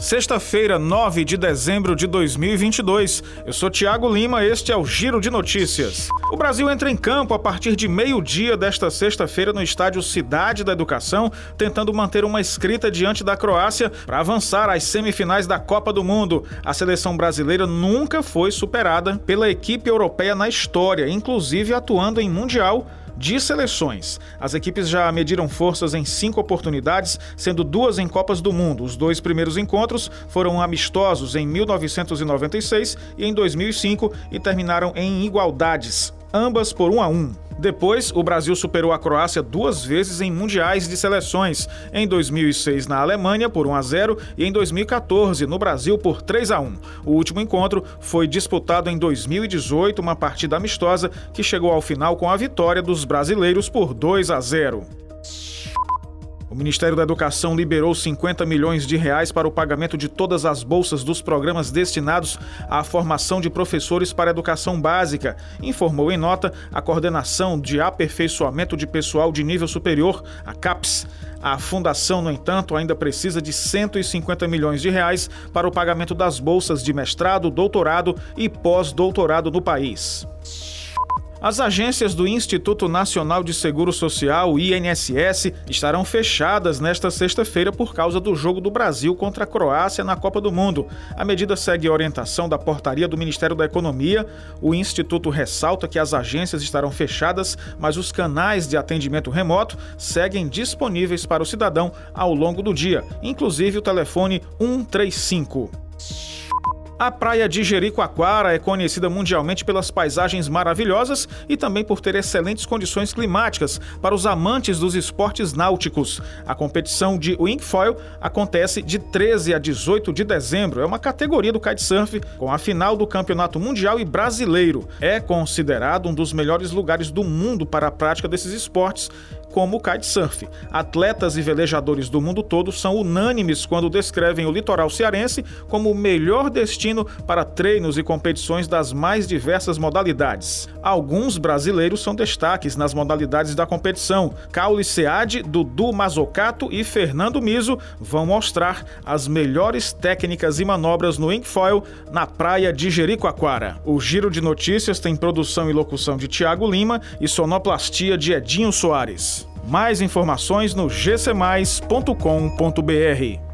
Sexta-feira, 9 de dezembro de 2022. Eu sou Tiago Lima, este é o Giro de Notícias. O Brasil entra em campo a partir de meio-dia desta sexta-feira no estádio Cidade da Educação, tentando manter uma escrita diante da Croácia para avançar às semifinais da Copa do Mundo. A seleção brasileira nunca foi superada pela equipe europeia na história, inclusive atuando em Mundial de seleções. As equipes já mediram forças em cinco oportunidades, sendo duas em Copas do Mundo. Os dois primeiros encontros foram amistosos em 1996 e em 2005 e terminaram em igualdades, ambas por 1 a 1. Depois, o Brasil superou a Croácia duas vezes em mundiais de seleções, em 2006 na Alemanha por 1 a 0 e em 2014 no Brasil por 3 a 1. O último encontro foi disputado em 2018, uma partida amistosa que chegou ao final com a vitória dos brasileiros por 2 a 0. Ministério da Educação liberou 50 milhões de reais para o pagamento de todas as bolsas dos programas destinados à formação de professores para a educação básica, informou em nota a Coordenação de Aperfeiçoamento de Pessoal de Nível Superior, a CAPES. A fundação, no entanto, ainda precisa de 150 milhões de reais para o pagamento das bolsas de mestrado, doutorado e pós-doutorado no país. As agências do Instituto Nacional de Seguro Social, INSS, estarão fechadas nesta sexta-feira por causa do jogo do Brasil contra a Croácia na Copa do Mundo. A medida segue a orientação da portaria do Ministério da Economia. O Instituto ressalta que as agências estarão fechadas, mas os canais de atendimento remoto seguem disponíveis para o cidadão ao longo do dia, inclusive o telefone 135. A praia de Jericoacoara é conhecida mundialmente pelas paisagens maravilhosas e também por ter excelentes condições climáticas para os amantes dos esportes náuticos. A competição de wingfoil acontece de 13 a 18 de dezembro. É uma categoria do kitesurf com a final do Campeonato Mundial e Brasileiro. É considerado um dos melhores lugares do mundo para a prática desses esportes como o kitesurf. Atletas e velejadores do mundo todo são unânimes quando descrevem o litoral cearense como o melhor destino para treinos e competições das mais diversas modalidades. Alguns brasileiros são destaques nas modalidades da competição. Caule Seade, Dudu Mazocato e Fernando Miso vão mostrar as melhores técnicas e manobras no wingfoil na praia de Jericoacoara. O Giro de Notícias tem produção e locução de Tiago Lima e sonoplastia de Edinho Soares. Mais informações no gcmais.com.br.